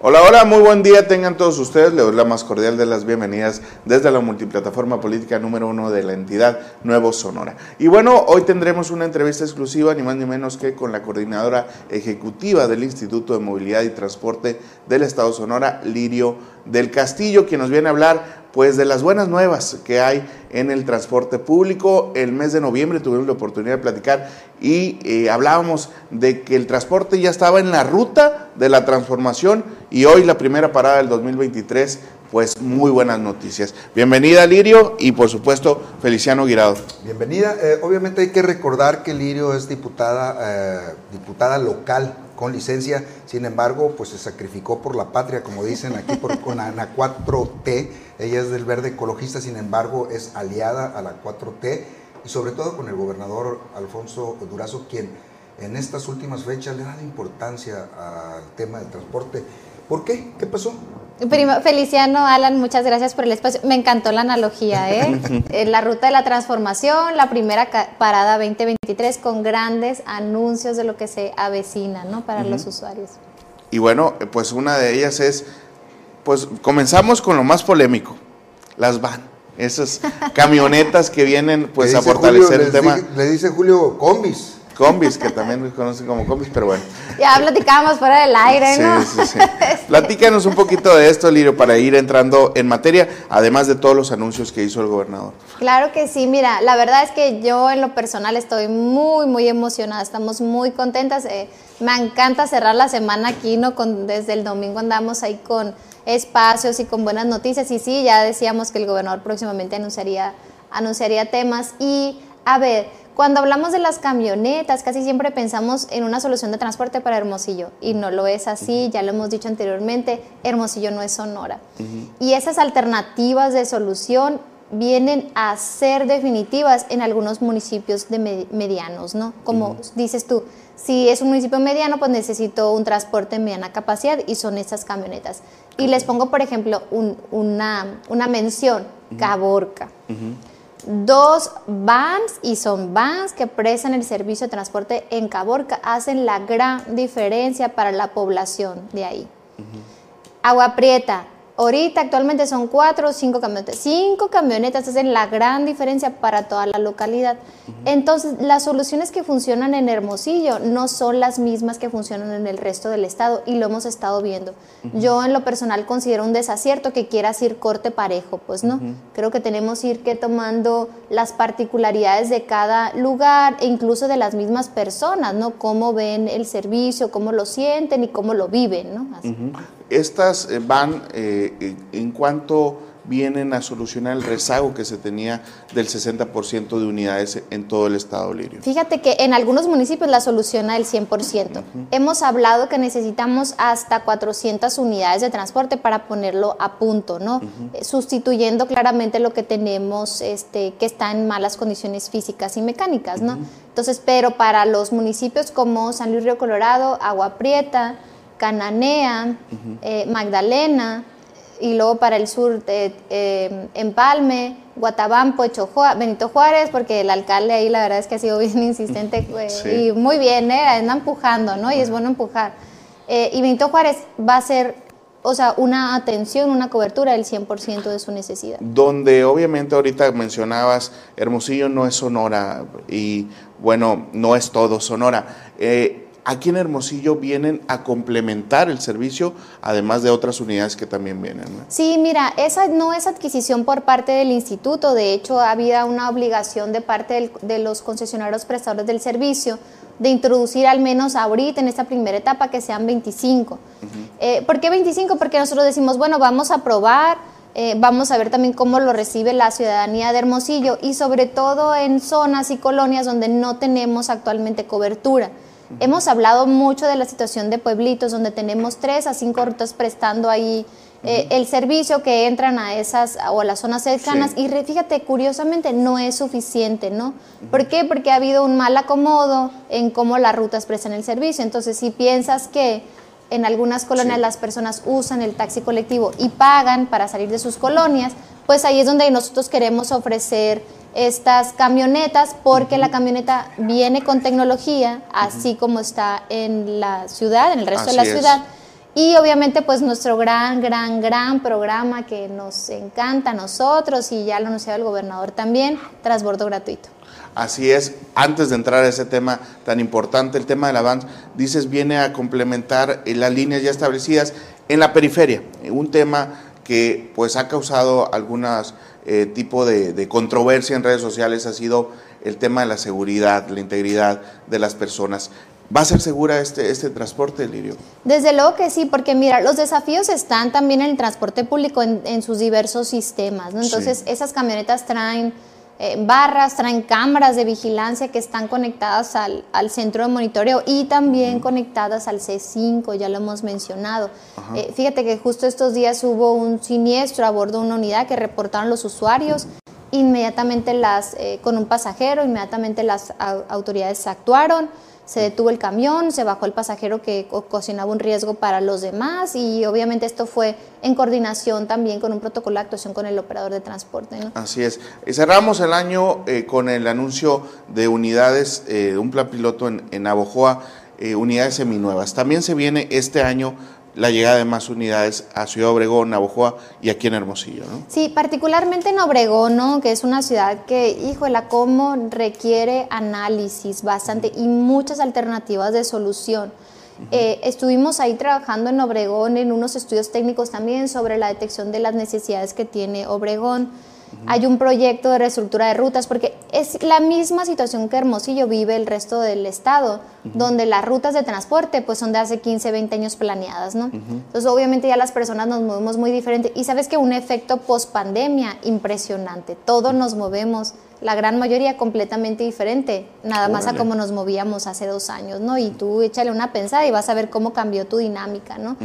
Hola, hola, muy buen día tengan todos ustedes. Les doy la más cordial de las bienvenidas desde la multiplataforma política número uno de la entidad Nuevo Sonora. Y bueno, hoy tendremos una entrevista exclusiva, ni más ni menos que con la coordinadora ejecutiva del Instituto de Movilidad y Transporte del Estado Sonora, Lirio del Castillo, quien nos viene a hablar pues de las buenas nuevas que hay en el transporte público. El mes de noviembre tuvimos la oportunidad de platicar y eh, hablábamos de que el transporte ya estaba en la ruta de la transformación y hoy la primera parada del 2023 pues muy buenas noticias. Bienvenida Lirio y por supuesto Feliciano Guirado. Bienvenida. Eh, obviamente hay que recordar que Lirio es diputada, eh, diputada local con licencia, sin embargo, pues se sacrificó por la patria, como dicen aquí por, con Ana 4T. Ella es del verde ecologista, sin embargo, es aliada a la 4T y sobre todo con el gobernador Alfonso Durazo, quien en estas últimas fechas le ha dado importancia al tema del transporte. ¿Por qué? ¿Qué pasó? Primo, Feliciano, Alan, muchas gracias por el espacio. Me encantó la analogía, ¿eh? ¿eh? la ruta de la transformación, la primera parada 2023 con grandes anuncios de lo que se avecina, ¿no? Para los usuarios. Y bueno, pues una de ellas es, pues comenzamos con lo más polémico, las van. Esas camionetas que vienen pues a fortalecer el tema. le dice Julio combis combis, que también nos conocen como combis, pero bueno. Ya platicábamos fuera del aire, ¿no? Sí, sí, sí. Platícanos un poquito de esto, Lirio, para ir entrando en materia, además de todos los anuncios que hizo el gobernador. Claro que sí, mira, la verdad es que yo en lo personal estoy muy, muy emocionada, estamos muy contentas. Eh, me encanta cerrar la semana aquí, ¿no? Con, desde el domingo andamos ahí con espacios y con buenas noticias. Y sí, ya decíamos que el gobernador próximamente anunciaría, anunciaría temas. Y a ver, cuando hablamos de las camionetas, casi siempre pensamos en una solución de transporte para Hermosillo y no lo es así, ya lo hemos dicho anteriormente, Hermosillo no es Sonora. Y esas alternativas de solución vienen a ser definitivas en algunos municipios de medianos, ¿no? Como dices tú, si es un municipio mediano, pues necesito un transporte de mediana capacidad y son esas camionetas. Y les pongo, por ejemplo, una, una mención, Caborca dos vans y son vans que prestan el servicio de transporte en Caborca, hacen la gran diferencia para la población de ahí. Agua Prieta, Ahorita actualmente son cuatro o cinco camionetas. Cinco camionetas hacen la gran diferencia para toda la localidad. Entonces, las soluciones que funcionan en Hermosillo no son las mismas que funcionan en el resto del estado y lo hemos estado viendo. Yo en lo personal considero un desacierto que quieras ir corte parejo, pues no. Creo que tenemos que ir que tomando las particularidades de cada lugar e incluso de las mismas personas, ¿no? Cómo ven el servicio, cómo lo sienten y cómo lo viven, ¿no? Estas eh, van eh, en cuanto vienen a solucionar el rezago que se tenía del 60% de unidades en todo el estado lirio. Fíjate que en algunos municipios la soluciona el 100%. Hemos hablado que necesitamos hasta 400 unidades de transporte para ponerlo a punto, ¿no? Eh, sustituyendo claramente lo que tenemos este, que está en malas condiciones físicas y mecánicas, ¿no? Entonces, pero para los municipios como San Luis Río Colorado, Agua Prieta, Cananea, eh, Magdalena, y luego para el sur eh, Empalme, Guatabampo, Chojoa, Benito Juárez, porque el alcalde ahí la verdad es que ha sido bien insistente y muy bien, ¿eh? anda empujando, ¿no? Y es bueno empujar. Eh, y Benito Juárez va a ser, o sea, una atención, una cobertura del 100% de su necesidad. Donde obviamente ahorita mencionabas, Hermosillo no es Sonora y bueno, no es todo Sonora. Eh, aquí en Hermosillo vienen a complementar el servicio, además de otras unidades que también vienen. Sí, mira, esa no es adquisición por parte del instituto, de hecho había una obligación de parte de los concesionarios prestadores del servicio de introducir al menos ahorita en esta primera etapa que sean 25. Eh, ¿Por qué 25? Porque nosotros decimos, bueno, vamos a probar, eh, vamos a ver también cómo lo recibe la ciudadanía de Hermosillo y sobre todo en zonas y colonias donde no tenemos actualmente cobertura. Hemos hablado mucho de la situación de pueblitos donde tenemos tres a cinco rutas prestando ahí eh, el servicio que entran a esas o a las zonas cercanas y fíjate, curiosamente no es suficiente, ¿no? ¿Por qué? Porque ha habido un mal acomodo en cómo las rutas prestan el servicio. Entonces, si piensas que en algunas colonias las personas usan el taxi colectivo y pagan para salir de sus colonias, pues ahí es donde nosotros queremos ofrecer estas camionetas porque la camioneta viene con tecnología, así como está en la ciudad, en el resto de la ciudad. Y obviamente pues nuestro gran, gran, gran programa que nos encanta a nosotros y ya lo anunciaba el gobernador también, transbordo gratuito. Así es, antes de entrar a ese tema tan importante, el tema del avance, dices, viene a complementar las líneas ya establecidas en la periferia, un tema que pues ha causado algunas eh, tipo de, controversia en redes sociales ha sido el tema de la seguridad, la integridad de las personas. ¿Va a ser segura este, este transporte, Lirio? Desde luego que sí, porque mira, los desafíos están también en el transporte público en, sus diversos sistemas, ¿no? Entonces, esas camionetas traen eh, barras, traen cámaras de vigilancia que están conectadas al, centro de monitoreo y también conectadas al C5, ya lo hemos mencionado. Eh, fíjate que justo estos días hubo un siniestro a bordo de una unidad que reportaron los usuarios. Inmediatamente las, eh, con un pasajero, inmediatamente las autoridades actuaron se detuvo el camión, se bajó el pasajero que ocasionaba un riesgo para los demás y obviamente esto fue en coordinación también con un protocolo de actuación con el operador de transporte. Así es. Y cerramos el año eh, con el anuncio de unidades, eh, un plan piloto en, en Abojoa, eh, unidades seminuevas. También se viene este año la llegada de más unidades a Ciudad Obregón, Navojoa y aquí en Hermosillo, ¿no? Sí, particularmente en Obregón, ¿no? Que es una ciudad que, híjole, cómo requiere análisis bastante y muchas alternativas de solución. Eh, estuvimos ahí trabajando en Obregón en unos estudios técnicos también sobre la detección de las necesidades que tiene Obregón. Hay un proyecto de reestructura de rutas, porque es la misma situación que Hermosillo vive el resto del estado, donde las rutas de transporte pues son de hace 15, 20 años planeadas, ¿no? Entonces obviamente ya las personas nos movemos muy diferente. Y sabes que un efecto post pandemia impresionante, todos nos movemos, la gran mayoría completamente diferente, nada más a cómo nos movíamos hace dos años, ¿no? Y tú échale una pensada y vas a ver cómo cambió tu dinámica, ¿no?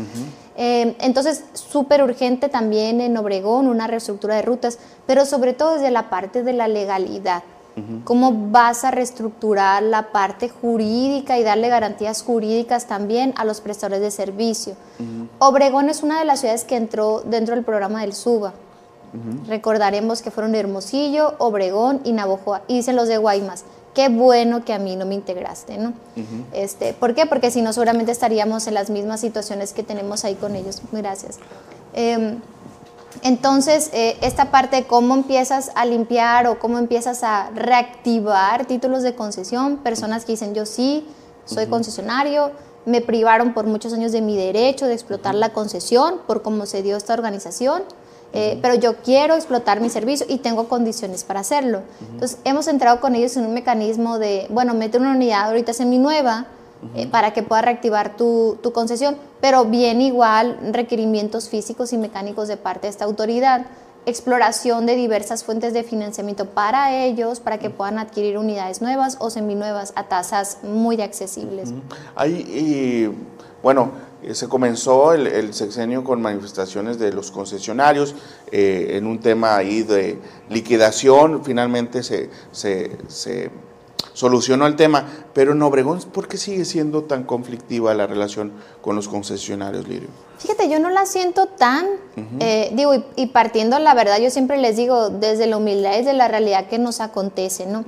Eh, entonces, súper urgente también en Obregón una reestructura de rutas, pero sobre todo desde la parte de la legalidad. ¿Cómo vas a reestructurar la parte jurídica y darle garantías jurídicas también a los prestadores de servicio? Obregón es una de las ciudades que entró dentro del programa del SUBA. Recordaremos que fueron Hermosillo, Obregón y Navojoa. Y dicen los de Guaymas, qué bueno que a mí no me integraste, ¿no? este, ¿Por qué? Porque si no, seguramente estaríamos en las mismas situaciones que tenemos ahí con ellos. Gracias. Em, entonces, eh, esta parte de cómo empiezas a limpiar o cómo empiezas a reactivar títulos de concesión, personas que dicen, yo sí, soy concesionario, me privaron por muchos años de mi derecho de explotar la concesión por cómo se dio esta organización eh, pero yo quiero explotar mi servicio y tengo condiciones para hacerlo. Entonces, hemos entrado con ellos en un mecanismo de, bueno, mete una unidad ahorita semi-nueva eh, para que pueda reactivar tu, tu, concesión, pero bien igual requerimientos físicos y mecánicos de parte de esta autoridad, exploración de diversas fuentes de financiamiento para ellos, para que puedan adquirir unidades nuevas o seminuevas a tasas muy accesibles. Hay, bueno, eh, se comenzó el, sexenio con manifestaciones de los concesionarios eh, en un tema ahí de liquidación, finalmente se, se, solucionó el tema, pero en Obregón, ¿por qué sigue siendo tan conflictiva la relación con los concesionarios, Lirio? Fíjate, yo no la siento tan, eh, digo, y, partiendo la verdad, yo siempre les digo, desde la humildad, desde la realidad que nos acontece, ¿no?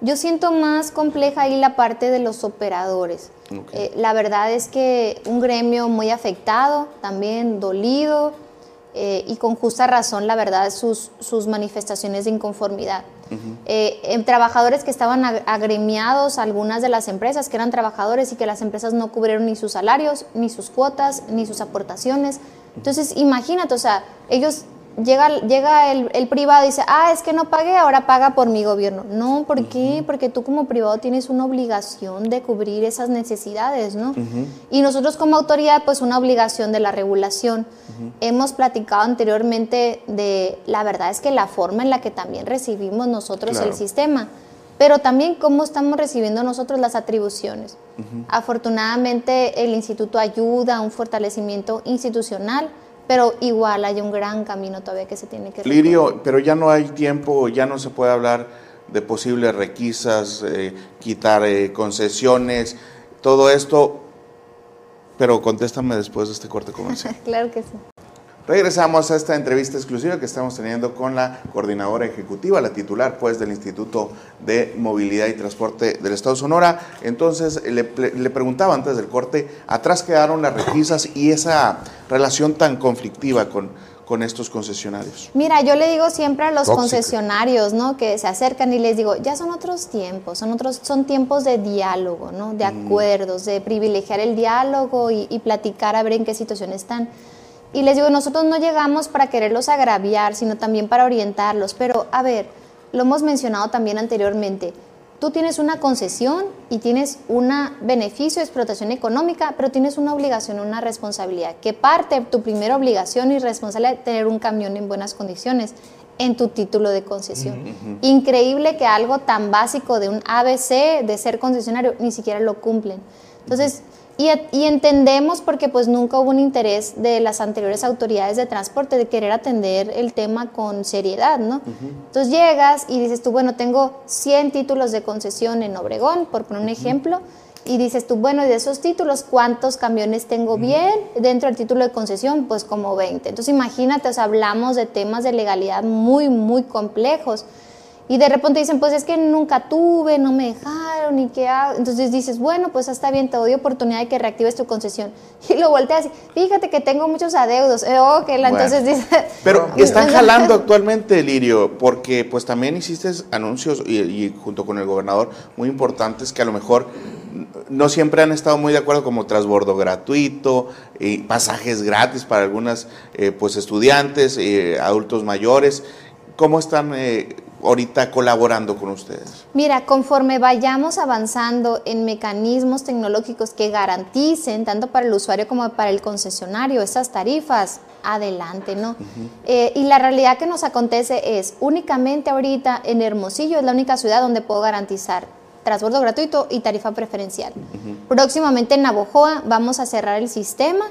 Yo siento más compleja ahí la parte de los operadores. Eh, la verdad es que un gremio muy afectado, también dolido eh, y con justa razón, la verdad, sus, sus manifestaciones de inconformidad. Eh, trabajadores que estaban agremiados algunas de las empresas, que eran trabajadores y que las empresas no cubrieron ni sus salarios, ni sus cuotas, ni sus aportaciones. Entonces, imagínate, o sea, ellos llega, llega el, privado y dice, ah, es que no pagué, ahora paga por mi gobierno. No, ¿por qué? Porque tú como privado tienes una obligación de cubrir esas necesidades, ¿no? Y nosotros como autoridad, pues una obligación de la regulación. Hemos platicado anteriormente de, la verdad es que la forma en la que también recibimos nosotros el sistema, pero también cómo estamos recibiendo nosotros las atribuciones. Afortunadamente el instituto ayuda a un fortalecimiento institucional, pero igual hay un gran camino todavía que se tiene que recorrer. Lirio, pero ya no hay tiempo, ya no se puede hablar de posibles requisas, eh, quitar eh, concesiones, todo esto, pero contéstame después de este corte comercial. claro que sí. Regresamos a esta entrevista exclusiva que estamos teniendo con la coordinadora ejecutiva, la titular pues del Instituto de Movilidad y Transporte del Estado Sonora. Entonces le, le preguntaba antes del corte, atrás quedaron las requisas y esa relación tan conflictiva con, con estos concesionarios? Mira, yo le digo siempre a los concesionarios, ¿no? Que se acercan y les digo, ya son otros tiempos, son otros, son tiempos de diálogo, ¿no? De acuerdos, de privilegiar el diálogo y, y platicar a ver en qué situación están. Y les digo, nosotros no llegamos para quererlos agraviar, sino también para orientarlos. Pero, a ver, lo hemos mencionado también anteriormente, tú tienes una concesión y tienes un beneficio de explotación económica, pero tienes una obligación, una responsabilidad, que parte tu primera obligación y responsabilidad de tener un camión en buenas condiciones en tu título de concesión. Increíble que algo tan básico de un ABC, de ser concesionario, ni siquiera lo cumplen. Entonces, y, entendemos porque pues nunca hubo un interés de las anteriores autoridades de transporte de querer atender el tema con seriedad, ¿no? Entonces llegas y dices tú, bueno, tengo 100 títulos de concesión en Obregón, por poner un ejemplo, y dices tú, bueno, de esos títulos, ¿cuántos camiones tengo bien dentro del título de concesión? Pues como 20. Entonces imagínate, o hablamos de temas de legalidad muy, muy complejos. Y de repente dicen, pues es que nunca tuve, no me dejaron, y qué hago. Entonces dices, bueno, pues está bien, te doy oportunidad de que reactives tu concesión. Y lo volteas y fíjate que tengo muchos adeudos. Eh, ok, entonces dice... Pero están jalando actualmente, Lirio, porque pues también hiciste anuncios y, junto con el gobernador muy importantes que a lo mejor no siempre han estado muy de acuerdo como transbordo gratuito, y pasajes gratis para algunas eh, pues estudiantes, eh, adultos mayores. ¿Cómo están eh, ahorita colaborando con ustedes? Mira, conforme vayamos avanzando en mecanismos tecnológicos que garanticen, tanto para el usuario como para el concesionario, esas tarifas, adelante, ¿no? Eh, y la realidad que nos acontece es, únicamente ahorita en Hermosillo es la única ciudad donde puedo garantizar transbordo gratuito y tarifa preferencial. Próximamente en Navojoa vamos a cerrar el sistema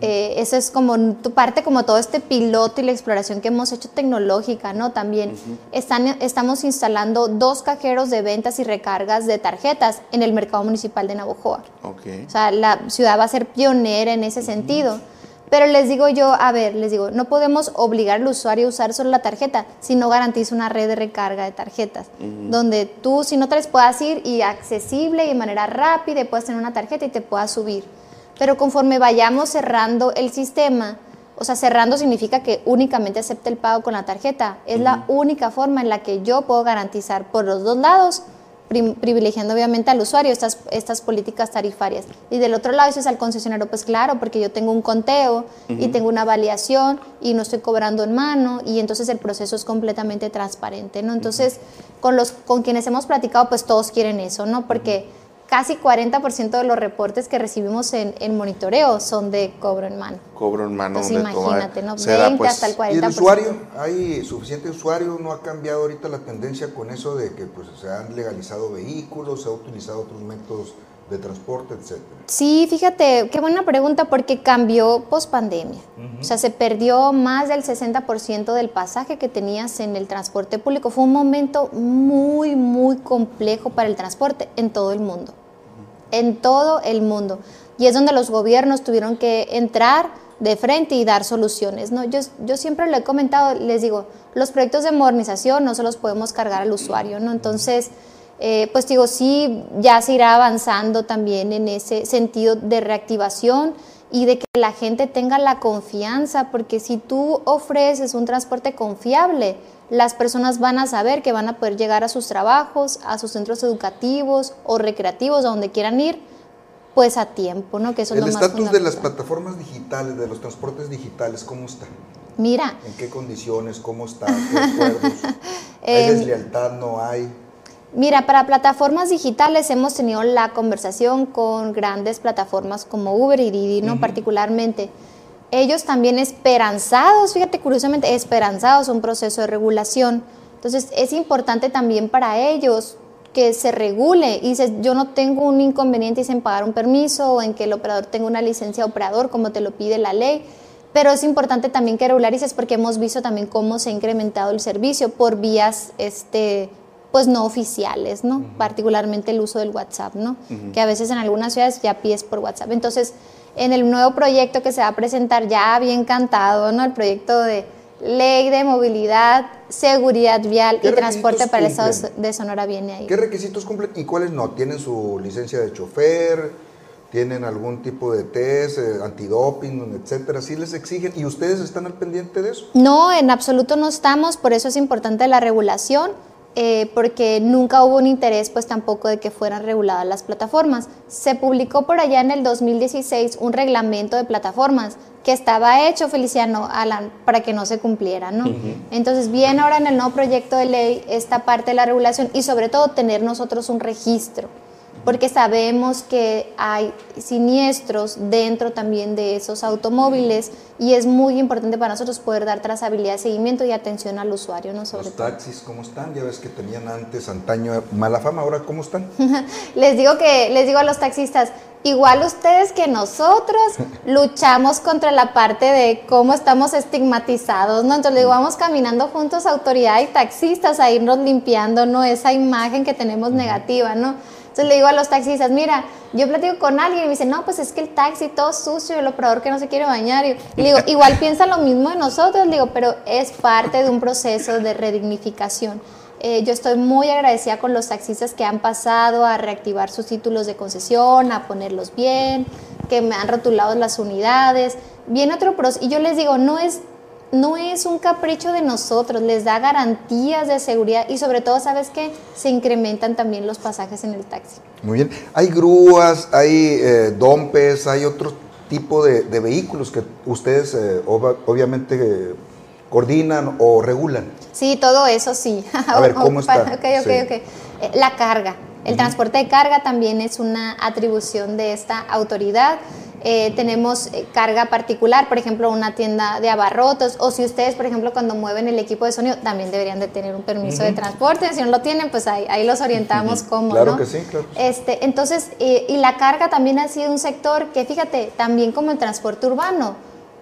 eh, eso es como tu parte, como todo este piloto y la exploración que hemos hecho tecnológica, ¿no? También están, estamos instalando dos cajeros de ventas y recargas de tarjetas en el mercado municipal de Navojoa. O sea, la ciudad va a ser pionera en ese sentido. Pero les digo yo, a ver, les digo, no podemos obligar al usuario a usar solo la tarjeta si no garantiza una red de recarga de tarjetas, donde tú, si no te les puedas ir y accesible y de manera rápida, puedes tener una tarjeta y te puedas subir. Pero conforme vayamos cerrando el sistema, o sea, cerrando significa que únicamente acepte el pago con la tarjeta. Es la única forma en la que yo puedo garantizar por los dos lados, privilegiando obviamente al usuario estas, estas políticas tarifarias. Y del otro lado, es al concesionario, pues claro, porque yo tengo un conteo y tengo una validación y no estoy cobrando en mano y entonces el proceso es completamente transparente, ¿no? Entonces, con, los, con quienes hemos platicado, pues todos quieren eso, ¿no? Porque casi 40% de los reportes que recibimos en, en, monitoreo son de cobro en mano. Cobro en mano. Entonces imagínate, ¿no? 20 pues, hasta el 40%. ¿Y el usuario? ¿Hay suficiente usuario? ¿No ha cambiado ahorita la tendencia con eso de que pues, se han legalizado vehículos, se han utilizado otros métodos de transporte, etcétera? Sí, fíjate, qué buena pregunta porque cambió post pandemia. O sea, se perdió más del 60% del pasaje que tenías en el transporte público. Fue un momento muy, muy complejo para el transporte en todo el mundo en todo el mundo. Y es donde los gobiernos tuvieron que entrar de frente y dar soluciones. ¿no? Yo, yo siempre lo he comentado, les digo, los proyectos de modernización no se los podemos cargar al usuario, ¿no? Entonces, eh, pues digo, sí, ya se irá avanzando también en ese sentido de reactivación y de que la gente tenga la confianza, porque si tú ofreces un transporte confiable, las personas van a saber que van a poder llegar a sus trabajos, a sus centros educativos o recreativos, a donde quieran ir, pues a tiempo, ¿no? Que eso El estatus de las plataformas digitales, de los transportes digitales, ¿cómo está? Mira. ¿En qué condiciones? ¿Cómo está? ¿Qué acuerdos? ¿Hay deslealtad? ¿No hay? Mira, para plataformas digitales hemos tenido la conversación con grandes plataformas como Uber y Didi, ¿no? Particularmente ellos también esperanzados, fíjate curiosamente, esperanzados un proceso de regulación. Entonces es importante también para ellos que se regule y dices, yo no tengo un inconveniente en pagar un permiso o en que el operador tenga una licencia de operador como te lo pide la ley, pero es importante también que regularices porque hemos visto también cómo se ha incrementado el servicio por vías este, pues no oficiales, ¿no? Particularmente el uso del WhatsApp, ¿no? Que a veces en algunas ciudades ya pides por WhatsApp. Entonces, en el nuevo proyecto que se va a presentar ya bien cantado, ¿no? El proyecto de ley de movilidad, seguridad vial y transporte para el estado de Sonora viene ahí. ¿Qué requisitos cumplen y cuáles no? ¿Tienen su licencia de chofer? ¿Tienen algún tipo de test, eh, antidoping, etcétera? ¿Sí les exigen? ¿Y ustedes están al pendiente de eso? No, en absoluto no estamos, por eso es importante la regulación eh, porque nunca hubo un interés pues tampoco de que fueran reguladas las plataformas. Se publicó por allá en el 2016 un reglamento de plataformas que estaba hecho, Feliciano Alan, para que no se cumpliera, ¿no? Entonces, bien ahora en el nuevo proyecto de ley esta parte de la regulación y sobre todo tener nosotros un registro porque sabemos que hay siniestros dentro también de esos automóviles y es muy importante para nosotros poder dar trazabilidad, seguimiento y atención al usuario. ¿no? ¿Los taxis cómo están? Ya ves que tenían antes, antaño, mala fama, ahora ¿cómo están? les, digo que, les digo a los taxistas, igual ustedes que nosotros luchamos contra la parte de cómo estamos estigmatizados, ¿no? Entonces, digo, vamos caminando juntos, autoridad y taxistas, a irnos limpiando, ¿no? Esa imagen que tenemos negativa, ¿no? Entonces le digo a los taxistas, mira, yo platico con alguien y me dice, no, pues es que el taxi todo sucio, el operador que no se quiere bañar. Y le digo, igual piensa lo mismo de nosotros, le digo, pero es parte de un proceso de redignificación. Eh, yo estoy muy agradecida con los taxistas que han pasado a reactivar sus títulos de concesión, a ponerlos bien, que me han rotulado las unidades. Viene otro proceso, y yo les digo, no es no es un capricho de nosotros, les da garantías de seguridad y sobre todo, ¿sabes qué? Se incrementan también los pasajes en el taxi. Muy bien. Hay grúas, hay eh, dompes, hay otro tipo de, vehículos que ustedes eh, obviamente eh, coordinan o regulan. Sí, todo eso sí. A ver, ¿cómo está? Ok, ok, ok. La carga. El transporte de carga también es una atribución de esta autoridad. Eh, tenemos eh, carga particular, por ejemplo, una tienda de abarrotos, o si ustedes, por ejemplo, cuando mueven el equipo de sonido, también deberían de tener un permiso de transporte, si no lo tienen, pues ahí, ahí los orientamos cómo, Claro que sí, claro. Este, entonces, eh, y la carga también ha sido un sector que, fíjate, también como el transporte urbano,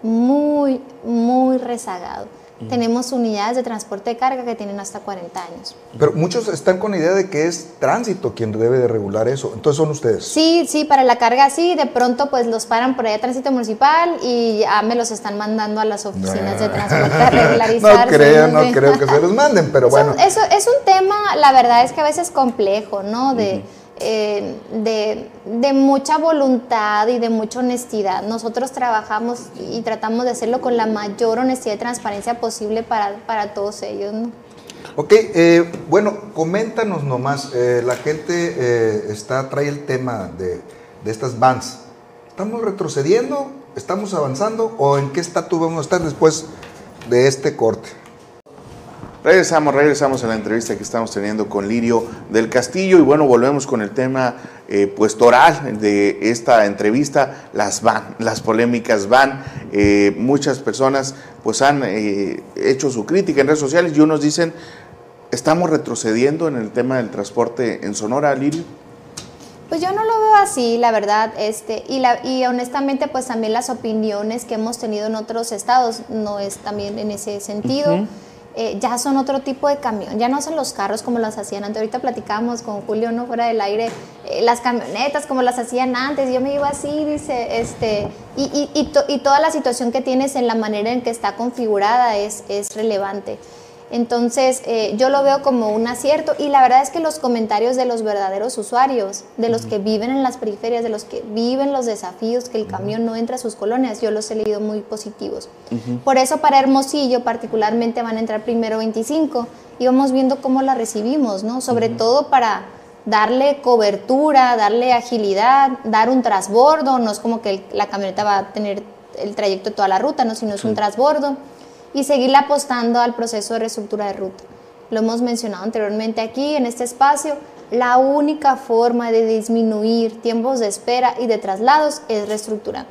muy, muy rezagado. Tenemos unidades de transporte de carga que tienen hasta 40 años. Pero muchos están con la idea de que es tránsito quien debe de regular eso. Entonces son ustedes. Sí, sí, para la carga sí. De pronto pues los paran por allá tránsito municipal y ya me los están mandando a las oficinas de transporte a regularizar. no creo, no creo que se los manden, pero bueno. Eso, es un tema, la verdad es que a veces complejo, ¿no? De... Eh, de, mucha voluntad y de mucha honestidad. Nosotros trabajamos y tratamos de hacerlo con la mayor honestidad y transparencia posible para, para todos ellos. ¿no? Ok, eh, bueno, coméntanos nomás, eh, la gente está, trae el tema de, de estas vans. ¿Estamos retrocediendo? ¿Estamos avanzando? ¿O en qué estatus vamos a estar después de este corte? Regresamos, regresamos a la entrevista que estamos teniendo con Lirio del Castillo y bueno, volvemos con el tema eh, pues toral de esta entrevista, las van, las polémicas van, eh, muchas personas pues han eh, hecho su crítica en redes sociales y unos dicen, estamos retrocediendo en el tema del transporte en Sonora, Lirio. Pues yo no lo veo así, la verdad, este, y, la, y honestamente pues también las opiniones que hemos tenido en otros estados no es también en ese sentido. Eh, ya son otro tipo de camión, ya no son los carros como las hacían antes. Ahorita platicamos con Julio, no fuera del aire, eh, las camionetas como las hacían antes. Yo me iba así, dice, este, y, y, y, y, toda la situación que tienes en la manera en que está configurada es, es relevante. Entonces, eh, yo lo veo como un acierto y la verdad es que los comentarios de los verdaderos usuarios, de los que viven en las periferias, de los que viven los desafíos que el camión no entra a sus colonias, yo los he leído muy positivos. Por eso para Hermosillo particularmente van a entrar primero 25 y vamos viendo cómo la recibimos, ¿no? Sobre todo para darle cobertura, darle agilidad, dar un transbordo, no es como que la camioneta va a tener el trayecto de toda la ruta, ¿no? sino es un transbordo y seguirle apostando al proceso de reestructura de ruta. Lo hemos mencionado anteriormente aquí en este espacio, la única forma de disminuir tiempos de espera y de traslados es reestructurando.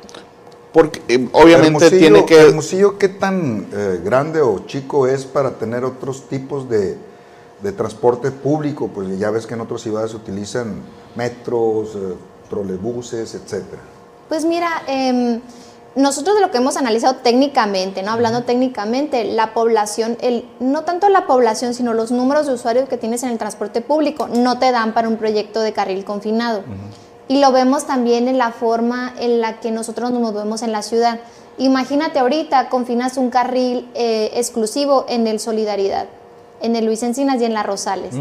Porque eh, obviamente tiene que... Hermosillo, ¿qué tan eh, grande o chico es para tener otros tipos de, de, transporte público? Pues ya ves que en otras ciudades se utilizan metros, eh, trolebuses, etcétera. Pues mira, eh, nosotros de lo que hemos analizado técnicamente, ¿no? Hablando técnicamente, la población, el, no tanto la población, sino los números de usuarios que tienes en el transporte público no te dan para un proyecto de carril confinado. Y lo vemos también en la forma en la que nosotros nos movemos en la ciudad. Imagínate ahorita, confinas un carril eh, exclusivo en el Solidaridad, en el Luis Encinas y en la Rosales.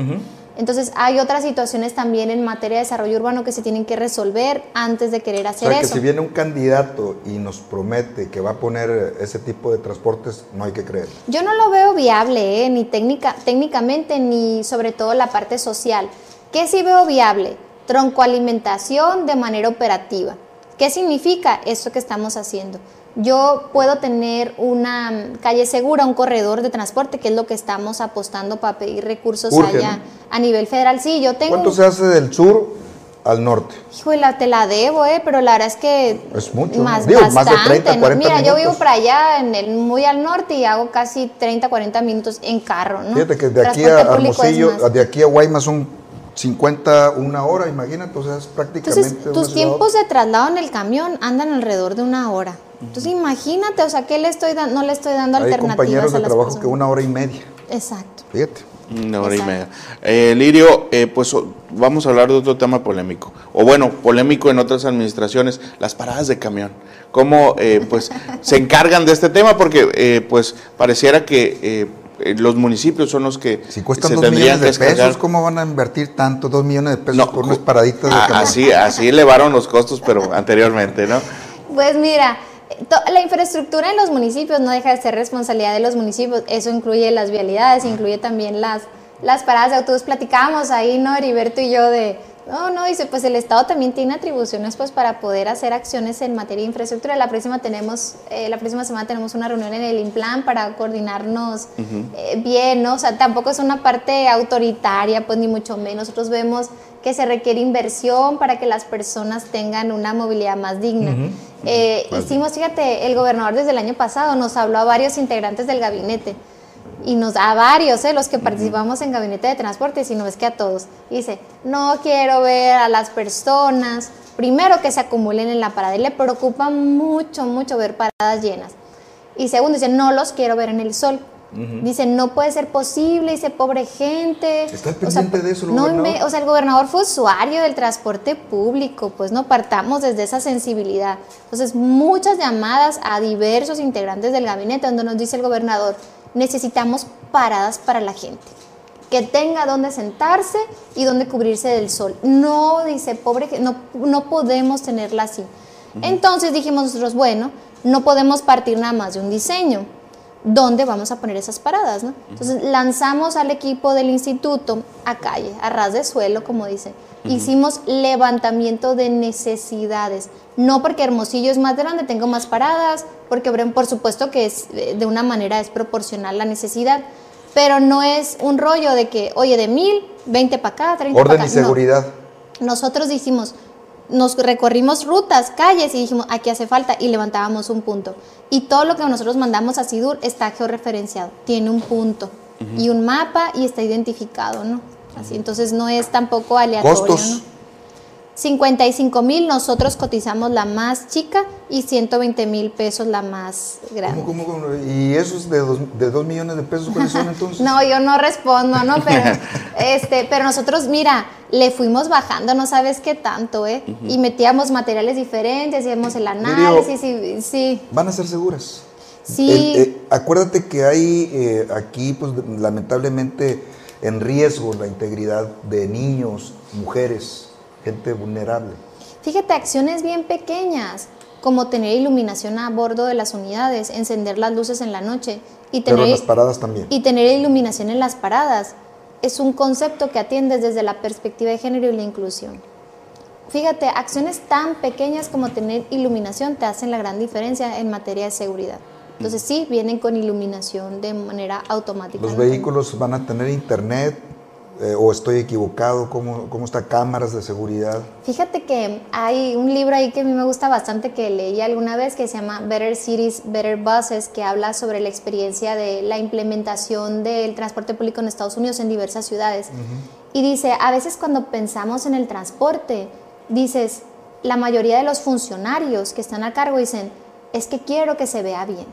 Entonces hay otras situaciones también en materia de desarrollo urbano que se tienen que resolver antes de querer hacer o sea, eso. que si viene un candidato y nos promete que va a poner ese tipo de transportes, no hay que creer. Yo no lo veo viable, ¿eh? ni técnica, técnicamente, ni sobre todo la parte social. ¿Qué sí veo viable? Troncoalimentación de manera operativa. ¿Qué significa esto que estamos haciendo? Yo puedo tener una calle segura, un corredor de transporte, que es lo que estamos apostando para pedir recursos allá a nivel federal. Sí, yo tengo... ¿Cuánto se hace del sur al norte? Híjole, te la debo, eh, pero la verdad es que... Es mucho. Más, Digo, bastante, más de 30, 40 Mira, yo vivo para allá, en el, muy al norte, y hago casi 30, 40 minutos en carro, ¿no? Fíjate que de aquí Transporte a Hermosillo, de aquí a Guaymas son 50, una hora, imagínate, o sea, es prácticamente... Entonces, tus ciudad- tiempos de traslado en el camión andan alrededor de una hora. Entonces, imagínate, o sea, ¿qué le estoy dando? No le estoy dando Hay alternativas compañeros a de las trabajo que una hora y media, Exacto. fíjate. Una hora y media. Eh, Lirio, eh, pues vamos a hablar de otro tema polémico. O bueno, polémico en otras administraciones, las paradas de camión. ¿Cómo eh, pues se encargan de este tema? Porque eh, pues pareciera que eh, los municipios son los que Si cuestan se dos tendrían millones de descargar. pesos, ¿cómo van a invertir tanto? Dos millones de pesos No, por unas paraditas de camión. así, así elevaron los costos, pero anteriormente, ¿no? Pues mira, la infraestructura en los municipios no deja de ser responsabilidad de los municipios. Eso incluye las vialidades, incluye también las, las paradas de autobús. Platicábamos ahí, ¿no? Heriberto y yo de... No, no, dice, pues el Estado también tiene atribuciones pues para poder hacer acciones en materia de infraestructura. La próxima tenemos, eh, la próxima semana tenemos una reunión en el Implan para coordinarnos eh, bien, ¿no? O sea, tampoco es una parte autoritaria, pues ni mucho menos. Nosotros vemos que se requiere inversión para que las personas tengan una movilidad más digna. Eh, hicimos, fíjate, el gobernador desde el año pasado nos habló a varios integrantes del gabinete y nos a varios, eh, los que participamos en gabinete de transporte, si no es que a todos. Y dice, no quiero ver a las personas, primero que se acumulen en la parada, y le preocupa mucho, mucho ver paradas llenas. Y segundo, dice, no los quiero ver en el sol. Dice, no puede ser posible, dice, pobre gente. Está O sea, pendiente de eso el no inve- o sea, el gobernador fue usuario del transporte público, pues no partamos desde esa sensibilidad. Entonces, muchas llamadas a diversos integrantes del gabinete donde nos dice el gobernador, necesitamos paradas para la gente, que tenga donde sentarse y donde cubrirse del sol. No, dice, pobre, no, no podemos tenerla así. Entonces dijimos nosotros, bueno, no podemos partir nada más de un diseño. ¿Dónde vamos a poner esas paradas? ¿no? Entonces lanzamos al equipo del instituto a calle, a ras de suelo, como dicen. Hicimos levantamiento de necesidades. No porque Hermosillo es más grande, tengo más paradas, porque por supuesto que es eh, de una manera es proporcional la necesidad, pero no es un rollo de que, oye, de mil, 20 para acá, 30 para Orden acá. y No. seguridad. Nosotros dijimos, nos recorrimos rutas, calles y dijimos, aquí hace falta y levantábamos un punto. Y todo lo que nosotros mandamos a SIDUR está georreferenciado, tiene un punto y un mapa y está identificado, ¿no? Así, entonces no es tampoco aleatorio, Costos. ¿no? 55 mil, nosotros cotizamos la más chica y 120 mil pesos la más grande. ¿Cómo, cómo, cómo? ¿Y esos de dos, de dos millones de pesos cuáles son entonces? No, yo no respondo, ¿no? Pero, este, pero nosotros, mira, le fuimos bajando, no sabes qué tanto, ¿eh? Y metíamos materiales diferentes, hacíamos el análisis, y, sí, Van a ser seguras. sí. Eh, acuérdate que hay eh, aquí, pues lamentablemente, en riesgo la integridad de niños, mujeres, gente vulnerable. Fíjate, acciones bien pequeñas, como tener iluminación a bordo de las unidades, encender las luces en la noche y Pero en tener, las paradas también. y tener iluminación en las paradas. Es un concepto que atiendes desde la perspectiva de género y la inclusión. Fíjate, acciones tan pequeñas como tener iluminación te hacen la gran diferencia en materia de seguridad. Entonces sí, vienen con iluminación de manera automática. Los vehículos van a tener internet eh, o estoy equivocado, ¿Cómo, cómo está cámaras de seguridad. Fíjate que hay un libro ahí que a mí me gusta bastante que leí alguna vez que se llama Better Cities, Better Buses, que habla sobre la experiencia de la implementación del transporte público en Estados Unidos en diversas ciudades. Y dice, a veces cuando pensamos en el transporte, dices, la mayoría de los funcionarios que están a cargo dicen, es que quiero que se vea bien.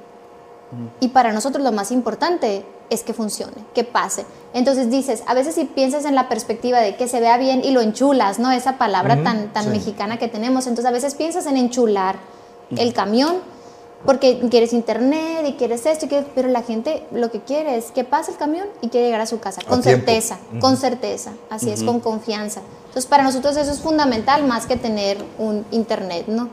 Y para nosotros lo más importante es que funcione, que pase. Entonces dices, a veces si piensas en la perspectiva de que se vea bien y lo enchulas, ¿no? Esa palabra tan, tan mexicana que tenemos. Entonces a veces piensas en enchular el camión porque quieres internet y quieres esto, y pero la gente lo que quiere es que pase el camión y quiere llegar a su casa, con certeza, con certeza, así es, con confianza. Entonces, para nosotros eso es fundamental más que tener un internet, ¿no?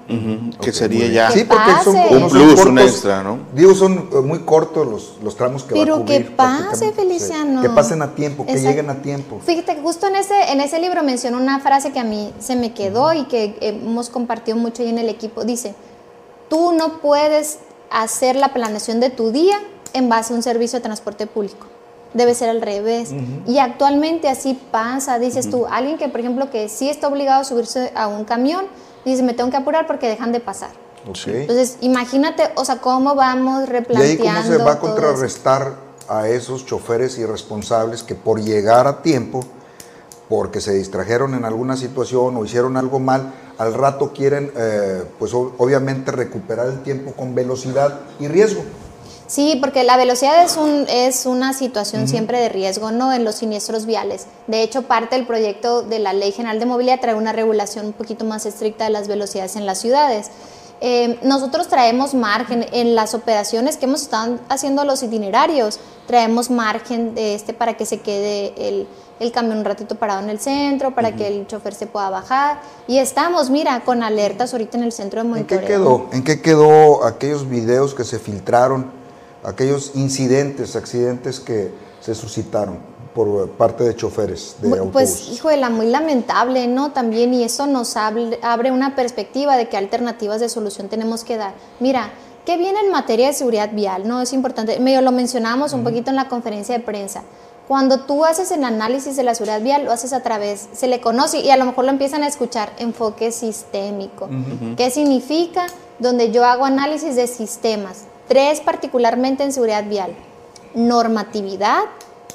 Que sería ya sí, porque son un plus, un extra, ¿no? Digo, son eh, muy cortos los, los tramos que Pero va a cubrir. que pase, Feliciano. Que pasen a tiempo, que lleguen a tiempo. Fíjate que justo en ese, en ese libro mencionó una frase que a mí se me quedó y que hemos compartido mucho ahí en el equipo. Dice, tú no puedes hacer la planeación de tu día en base a un servicio de transporte público debe ser al revés. Y actualmente así pasa, dices tú, alguien que por ejemplo que sí está obligado a subirse a un camión, dice, me tengo que apurar porque dejan de pasar. Entonces, imagínate, o sea, cómo vamos replanteando. ¿Y ahí cómo se va a contrarrestar a esos choferes irresponsables que por llegar a tiempo, porque se distrajeron en alguna situación o hicieron algo mal, al rato quieren, eh, pues obviamente, recuperar el tiempo con velocidad y riesgo? Sí, porque la velocidad es, un, es una situación siempre de riesgo, ¿no? En los siniestros viales. De hecho, parte del proyecto de la Ley General de Movilidad trae una regulación un poquito más estricta de las velocidades en las ciudades. Eh, nosotros traemos margen en las operaciones que hemos estado haciendo los itinerarios, traemos margen de este para que se quede el, el camión un ratito parado en el centro, para que el chofer se pueda bajar. Y estamos, mira, con alertas ahorita en el centro de monitoreo. ¿En qué quedó, ¿En qué quedó aquellos videos que se filtraron? Aquellos incidentes, accidentes que se suscitaron por parte de choferes de autobús. Pues, híjole, muy lamentable, ¿no? También, y eso nos abre, una perspectiva de qué alternativas de solución tenemos que dar. Mira, ¿qué viene en materia de seguridad vial? No, es importante, medio lo mencionamos un poquito en la conferencia de prensa. Cuando tú haces el análisis de la seguridad vial, lo haces a través, se le conoce y a lo mejor lo empiezan a escuchar, enfoque sistémico. ¿Qué significa? Donde yo hago análisis de sistemas, Tres, particularmente en seguridad vial. Normatividad,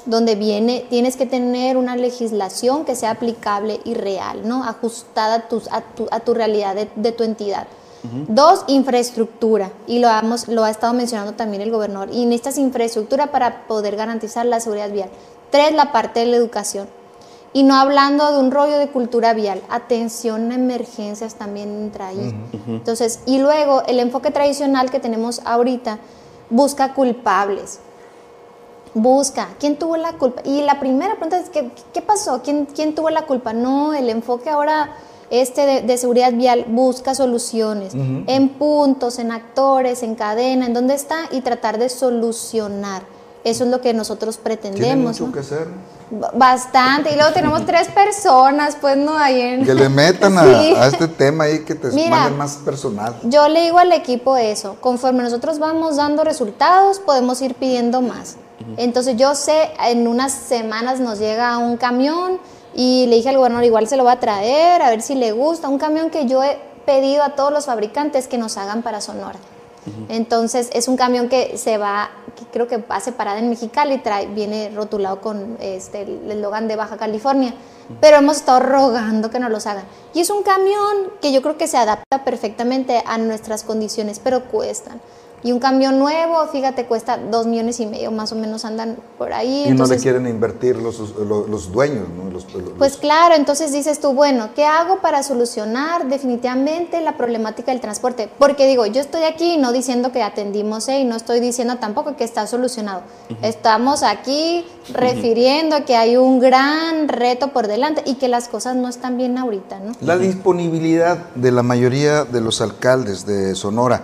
donde viene, tienes que tener una legislación que sea aplicable y real, ¿no? Ajustada a, tus, a, tu, a tu realidad de, tu entidad. Dos, infraestructura, y lo, hemos, lo ha estado mencionando también el gobernador, y necesitas infraestructura para poder garantizar la seguridad vial. Tres, la parte de la educación. Y no hablando de un rollo de cultura vial, atención a emergencias también entra ahí. Entonces, y luego el enfoque tradicional que tenemos ahorita busca culpables. Busca, ¿quién tuvo la culpa? Y la primera pregunta es, ¿qué, qué pasó? ¿Quién, ¿Quién tuvo la culpa? No, el enfoque ahora este de, seguridad vial busca soluciones en puntos, en actores, en cadena, en dónde está y tratar de solucionar. Eso es lo que nosotros pretendemos. ¿Tiene mucho que hacer? Bastante. Y luego tenemos tres personas, pues, ¿no? Ahí en... Que le metan a, este tema ahí, que te manden más personal. Yo le digo al equipo eso. Conforme nosotros vamos dando resultados, podemos ir pidiendo más. Entonces yo sé, en unas semanas nos llega un camión y le dije al gobernador, igual se lo va a traer, a ver si le gusta. Un camión que yo he pedido a todos los fabricantes que nos hagan para Sonora. Entonces es un camión que se va, que creo que hace parada en Mexicali, trae, viene rotulado con este, el eslogan de Baja California, pero hemos estado rogando que nos los hagan. Y es un camión que yo creo que se adapta perfectamente a nuestras condiciones, pero cuestan. Y un camión nuevo, fíjate, cuesta dos millones y medio, más o menos andan por ahí. Y no le quieren invertir los, los, dueños, ¿no? pues claro, entonces dices tú, bueno, ¿qué hago para solucionar definitivamente la problemática del transporte? Porque digo, yo estoy aquí no diciendo que atendimos ¿eh? y no estoy diciendo tampoco que está solucionado. Estamos aquí refiriendo que hay un gran reto por delante y que las cosas no están bien ahorita, ¿no? La disponibilidad de la mayoría de los alcaldes de Sonora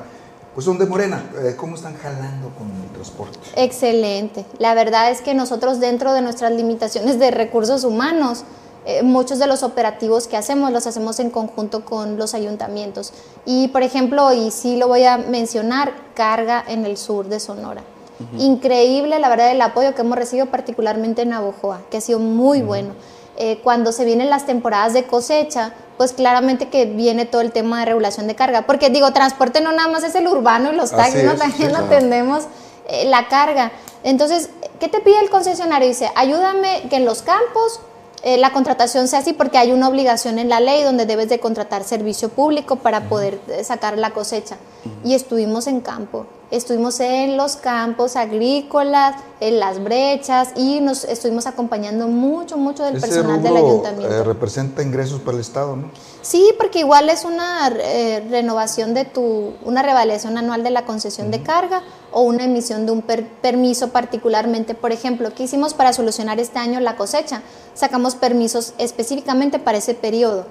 pues son de Morena. Eh, ¿Cómo están jalando con el transporte? Excelente. La verdad es que nosotros dentro de nuestras limitaciones de recursos humanos, eh, muchos de los operativos que hacemos los hacemos en conjunto con los ayuntamientos. Y por ejemplo, y sí lo voy a mencionar, carga en el sur de Sonora. Increíble, la verdad, el apoyo que hemos recibido particularmente en Navojoa, que ha sido muy bueno. Eh, cuando se vienen las temporadas de cosecha, pues claramente que viene todo el tema de regulación de carga. Porque digo, transporte no nada más es el urbano y los taxis, ¿no? también atendemos eh, la carga. Entonces, ¿qué te pide el concesionario? Dice, ayúdame que en los campos eh, la contratación sea así porque hay una obligación en la ley donde debes de contratar servicio público para poder sacar la cosecha. Y estuvimos en campo estuvimos en los campos agrícolas, en las brechas y nos estuvimos acompañando mucho, mucho del Ese personal del ayuntamiento. eh, representa ingresos para el Estado, ¿no? Sí, porque igual es una eh, renovación de tu, una revalidación anual de la concesión de carga o una emisión de un per- permiso particularmente. Por ejemplo, ¿qué hicimos para solucionar este año la cosecha? Sacamos permisos específicamente para ese periodo,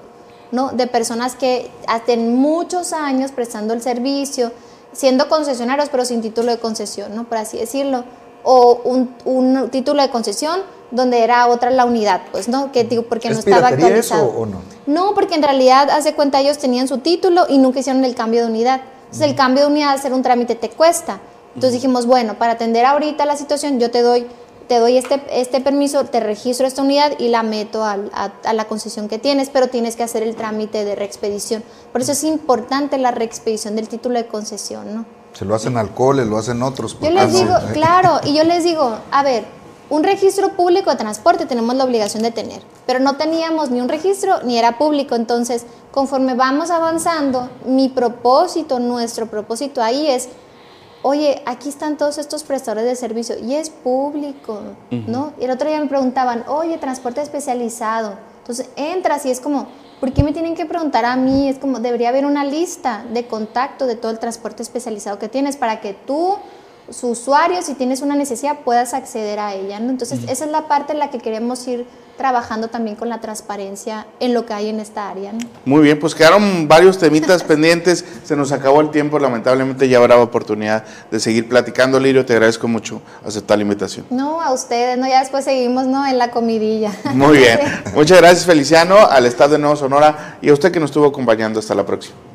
¿no? De personas que hacen muchos años prestando el servicio, siendo concesionarios pero sin título de concesión, ¿no? Por así decirlo. O un, un título de concesión donde era otra la unidad, pues, ¿no? Que digo, porque no ¿Es estaba eso actualizado. o no? No, porque en realidad, hace cuenta, ellos tenían su título y nunca hicieron el cambio de unidad. Entonces, el cambio de unidad, hacer un trámite te cuesta. Entonces dijimos, bueno, para atender ahorita la situación, yo te doy, te doy este, este permiso, te registro esta unidad y la meto a, a la concesión que tienes, pero tienes que hacer el trámite de reexpedición. Por eso es importante la reexpedición del título de concesión, ¿no? Se lo hacen alcoholes, lo hacen otros. Yo les digo, claro, y yo les digo, a ver, un registro público de transporte tenemos la obligación de tener, pero no teníamos ni un registro ni era público, entonces conforme vamos avanzando, mi propósito, nuestro propósito ahí es, oye, aquí están todos estos prestadores de servicio y es público, ¿no? Y el otro día me preguntaban, oye, transporte especializado, entonces entras y es como, ¿por qué me tienen que preguntar a mí? Es como, debería haber una lista de contacto de todo el transporte especializado que tienes para que tú su usuario, si tienes una necesidad, puedas acceder a ella. ¿no? Entonces, esa es la parte en la que queremos ir trabajando también con la transparencia en lo que hay en esta área. ¿no? Muy bien, pues quedaron varios temitas pendientes, se nos acabó el tiempo, lamentablemente ya habrá oportunidad de seguir platicando. Lirio, te agradezco mucho aceptar la invitación. No, a ustedes, ¿no? Ya después seguimos, ¿no? En la comidilla. Muy bien, muchas gracias Feliciano, al Estado de Nuevo Sonora y a usted que nos estuvo acompañando. Hasta la próxima.